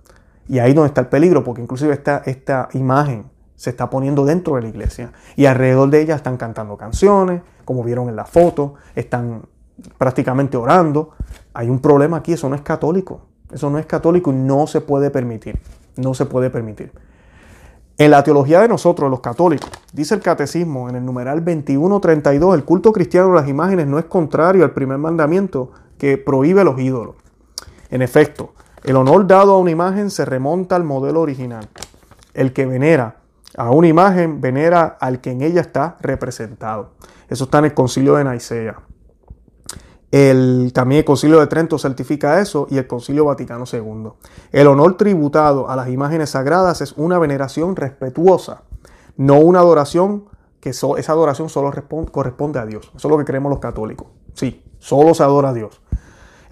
Y ahí donde está el peligro, porque inclusive esta, esta imagen se está poniendo dentro de la iglesia. Y alrededor de ella están cantando canciones, como vieron en la foto, están prácticamente orando. Hay un problema aquí, eso no es católico. Eso no es católico y no se puede permitir. No se puede permitir. En la teología de nosotros, los católicos, dice el catecismo en el numeral 2132, el culto cristiano de las imágenes no es contrario al primer mandamiento que prohíbe los ídolos. En efecto, el honor dado a una imagen se remonta al modelo original. El que venera a una imagen venera al que en ella está representado. Eso está en el concilio de Nicea. El, también el Concilio de Trento certifica eso y el Concilio Vaticano II. El honor tributado a las imágenes sagradas es una veneración respetuosa, no una adoración que esa adoración solo corresponde a Dios. Eso es lo que creemos los católicos. Sí, solo se adora a Dios.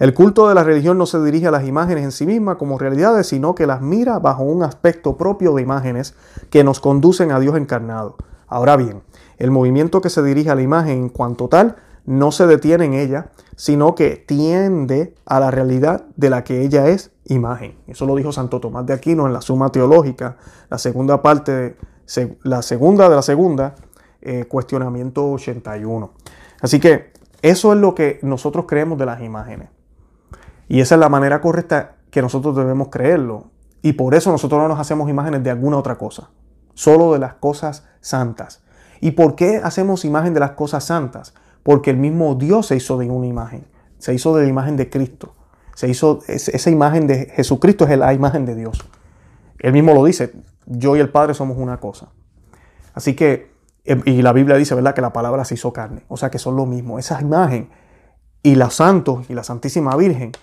El culto de la religión no se dirige a las imágenes en sí mismas como realidades, sino que las mira bajo un aspecto propio de imágenes que nos conducen a Dios encarnado. Ahora bien, el movimiento que se dirige a la imagen en cuanto tal no se detiene en ella, sino que tiende a la realidad de la que ella es imagen. Eso lo dijo Santo Tomás de Aquino en la Suma Teológica, la segunda parte, la segunda de la segunda, eh, cuestionamiento 81. Así que eso es lo que nosotros creemos de las imágenes. Y esa es la manera correcta que nosotros debemos creerlo. Y por eso nosotros no nos hacemos imágenes de alguna otra cosa, solo de las cosas santas. ¿Y por qué hacemos imagen de las cosas santas? porque el mismo Dios se hizo de una imagen, se hizo de la imagen de Cristo. Se hizo esa imagen de Jesucristo es la imagen de Dios. Él mismo lo dice, yo y el Padre somos una cosa. Así que, em, y la Biblia dice, ¿verdad? Que la palabra se hizo carne. O sea que son lo mismo. Esa imagen y los santos y la Santísima Virgen,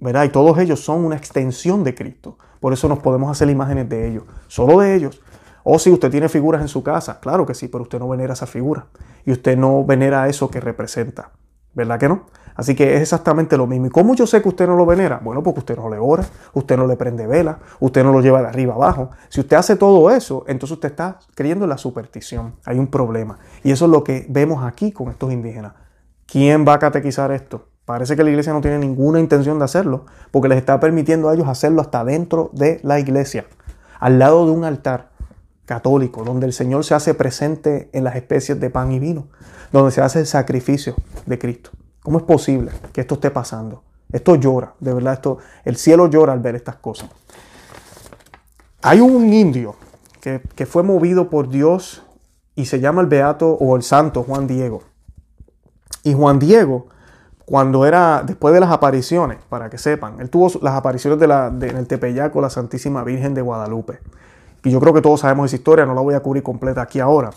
¿verdad? Y todos ellos son una extensión de Cristo. Por eso nos podemos hacer imágenes de ellos, solo de ellos. O si usted tiene figuras en su casa, claro que sí, pero usted no venera esa figura y usted no venera eso que representa. ¿Verdad que no? Así que es exactamente lo mismo. ¿Y cómo yo sé que usted no lo venera? Bueno, porque usted no le ora, usted no le prende vela, usted no lo lleva de arriba abajo. Si usted hace todo eso, entonces usted está creyendo en la superstición. Hay un problema. Y eso es lo que vemos aquí con estos indígenas. ¿Quién va a catequizar esto? Parece que la iglesia no tiene ninguna intención de hacerlo, porque les está permitiendo a ellos hacerlo hasta dentro de la iglesia, al lado de un altar católico, donde el Señor se hace presente en las especies de pan y vino, donde se hace el sacrificio de Cristo. ¿Cómo es posible que esto esté pasando? Esto llora, de verdad, esto, el cielo llora al ver estas cosas. Hay un indio que, que fue movido por Dios y se llama el Beato o el Santo Juan Diego. Y Juan Diego, cuando era, después de las apariciones, para que sepan, él tuvo las apariciones de la, en el Tepeyac la Santísima Virgen de Guadalupe. Y yo creo que todos sabemos esa historia, no la voy a cubrir completa aquí ahora.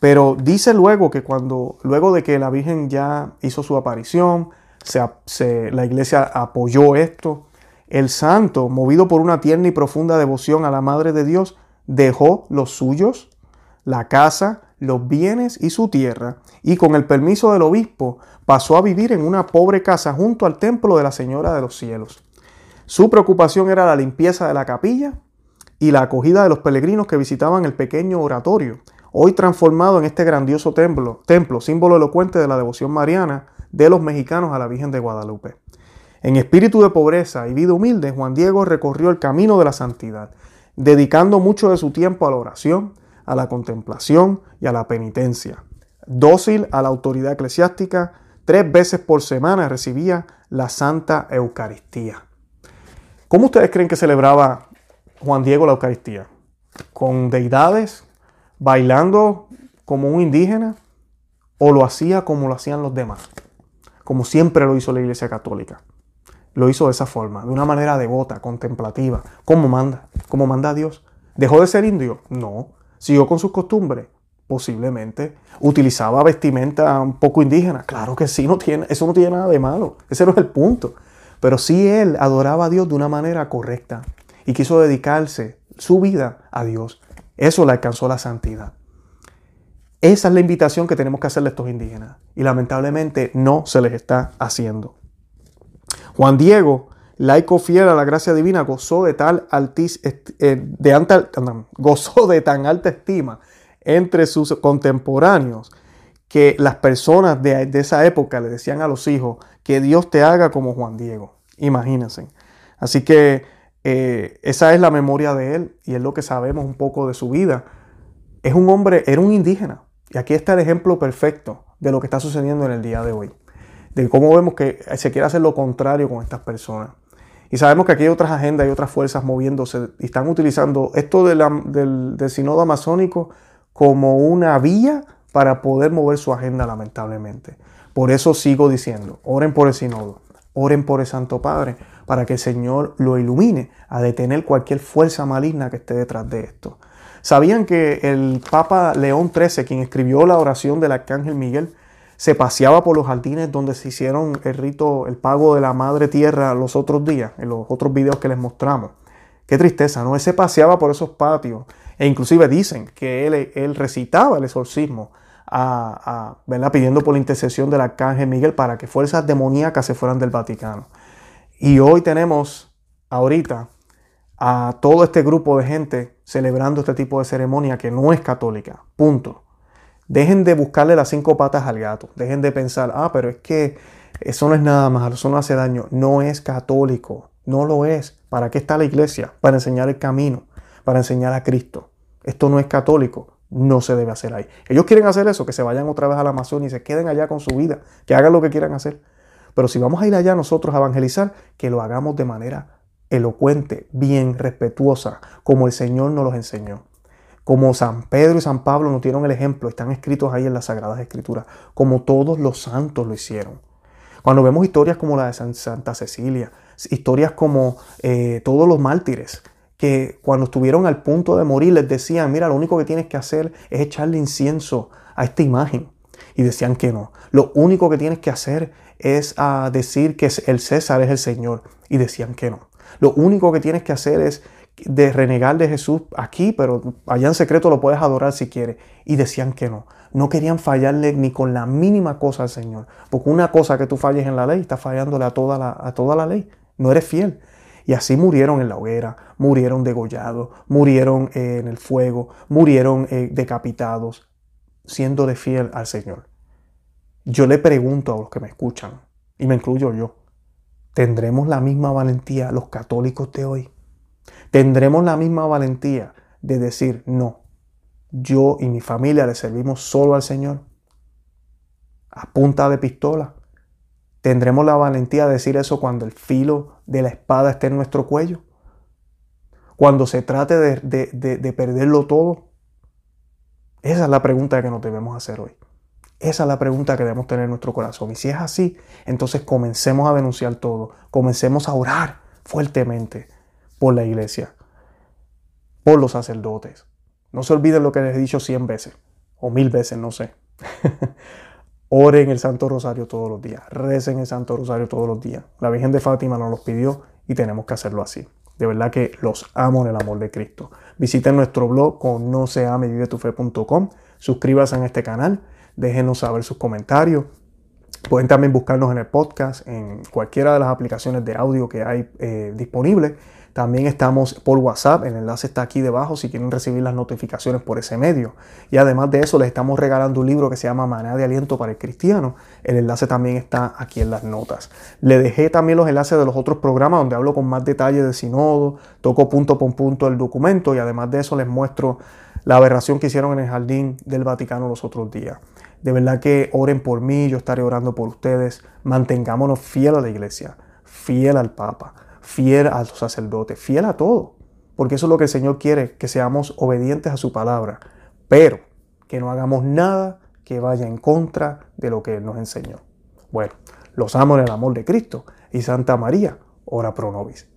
Pero dice luego que cuando, luego de que la Virgen ya hizo su aparición, se, la iglesia apoyó esto, el santo, movido por una tierna y profunda devoción a la Madre de Dios, dejó los suyos, la casa, los bienes y su tierra, y con el permiso del obispo pasó a vivir en una pobre casa junto al templo de la Señora de los Cielos. Su preocupación era la limpieza de la capilla y la acogida de los peregrinos que visitaban el pequeño oratorio, hoy transformado en este grandioso templo, templo símbolo elocuente de la devoción mariana de los mexicanos a la Virgen de Guadalupe. En espíritu de pobreza y vida humilde, Juan Diego recorrió el camino de la santidad, dedicando mucho de su tiempo a la oración, a la contemplación y a la penitencia. Dócil a la autoridad eclesiástica, tres veces por semana recibía la Santa Eucaristía. ¿Cómo ustedes creen que celebraba Juan Diego la Eucaristía? ¿Con deidades? ¿Bailando como un indígena? ¿O lo hacía como lo hacían los demás? Como siempre lo hizo la Iglesia Católica. Lo hizo de esa forma, de una manera devota, contemplativa, como manda, como manda Dios. ¿Dejó de ser indio? No. ¿Siguió con sus costumbres? Posiblemente. ¿Utilizaba vestimenta un poco indígena? Claro que sí, no tiene, eso no tiene nada de malo. Ese no es el punto. Pero sí él adoraba a Dios de una manera correcta y quiso dedicarse su vida a Dios. Eso le alcanzó la santidad. Esa es la invitación que tenemos que hacerle a estos indígenas. Y lamentablemente no se les está haciendo. Juan Diego laico fiel a la gracia divina, gozó de, tal altis, eh, de gozó de tan alta estima entre sus contemporáneos que las personas de, esa época le decían a los hijos que Dios te haga como Juan Diego. Imagínense. Así que eh, esa es la memoria de él y es lo que sabemos un poco de su vida. Es un hombre, era un indígena. Y aquí está el ejemplo perfecto de lo que está sucediendo en el día de hoy. De cómo vemos que se quiere hacer lo contrario con estas personas. Y sabemos que aquí hay otras agendas y otras fuerzas moviéndose y están utilizando esto del, del sinodo amazónico como una vía para poder mover su agenda, lamentablemente. Por eso sigo diciendo, oren por el sinodo, oren por el Santo Padre, para que el Señor lo ilumine a detener cualquier fuerza maligna que esté detrás de esto. ¿Sabían que el Papa León XIII, quien escribió la oración del Arcángel Miguel, se paseaba por los jardines donde se hicieron el rito, el pago de la Madre Tierra los otros días, en los otros videos que les mostramos. Qué tristeza, ¿no? Él se paseaba por esos patios e inclusive dicen que él, él recitaba el exorcismo a, a, pidiendo por la intercesión del arcángel Miguel para que fuerzas demoníacas se fueran del Vaticano. Y hoy tenemos ahorita a todo este grupo de gente celebrando este tipo de ceremonia que no es católica. Punto. Dejen de buscarle las cinco patas al gato. Dejen de pensar, ah, pero es que eso no es nada malo, eso no hace daño. No es católico. No lo es. ¿Para qué está la iglesia? Para enseñar el camino, para enseñar a Cristo. Esto no es católico. No se debe hacer ahí. Ellos quieren hacer eso, que se vayan otra vez a la Amazonia y se queden allá con su vida, que hagan lo que quieran hacer. Pero si vamos a ir allá nosotros a evangelizar, que lo hagamos de manera elocuente, bien, respetuosa, como el Señor nos los enseñó. Como San Pedro y San Pablo nos dieron el ejemplo, están escritos ahí en las Sagradas Escrituras, como todos los santos lo hicieron. Cuando vemos historias como la de Santa Cecilia, historias como eh, todos los mártires, que cuando estuvieron al punto de morir les decían, mira, lo único que tienes que hacer es echarle incienso a esta imagen. Y decían que no. Lo único que tienes que hacer es ah, decir que el César es el Señor. Y decían que no. Lo único que tienes que hacer es de renegar de Jesús aquí, pero allá en secreto lo puedes adorar si quieres. Y decían que no. No querían fallarle ni con la mínima cosa al Señor. Porque una cosa que tú falles en la ley, está fallándole a toda la, a toda la ley. No eres fiel. Y así murieron en la hoguera, murieron degollados, murieron eh, en el fuego, murieron eh, decapitados, siendo de fiel al Señor. Yo le pregunto a los que me escuchan, y me incluyo yo, ¿tendremos la misma valentía los católicos de hoy? ¿Tendremos la misma valentía de decir, no, yo y mi familia le servimos solo al Señor? A punta de pistola. ¿Tendremos la valentía de decir eso cuando el filo de la espada esté en nuestro cuello? Cuando se trate de, de perderlo todo. Esa es la pregunta que nos debemos hacer hoy. Esa es la pregunta que debemos tener en nuestro corazón. Y si es así, entonces comencemos a denunciar todo. Comencemos a orar fuertemente por la iglesia, por los sacerdotes. No se olviden lo que les he dicho cien veces, o mil veces, no sé. Oren el Santo Rosario todos los días, recen el Santo Rosario todos los días. La Virgen de Fátima nos los pidió y tenemos que hacerlo así. De verdad que los amo en el amor de Cristo. Visiten nuestro blog con no se Suscríbanse en este canal. Déjenos saber sus comentarios. Pueden también buscarnos en el podcast, en cualquiera de las aplicaciones de audio que hay eh, disponibles También estamos por WhatsApp, el enlace está aquí debajo si quieren recibir las notificaciones por ese medio. Y además de eso, les estamos regalando un libro que se llama Maná de Aliento para el Cristiano. El enlace también está aquí en las notas. Le dejé también los enlaces de los otros programas donde hablo con más detalle del sinodo, toco punto por punto el documento y además de eso les muestro la aberración que hicieron en el jardín del Vaticano los otros días. De verdad que oren por mí, yo estaré orando por ustedes. Mantengámonos fiel a la iglesia, fiel al Papa fiel a los sacerdotes, fiel a todo. Porque eso es lo que el Señor quiere, que seamos obedientes a su palabra, pero que no hagamos nada que vaya en contra de lo que Él nos enseñó. Bueno, los amo en el amor de Cristo y Santa María, ora pro nobis.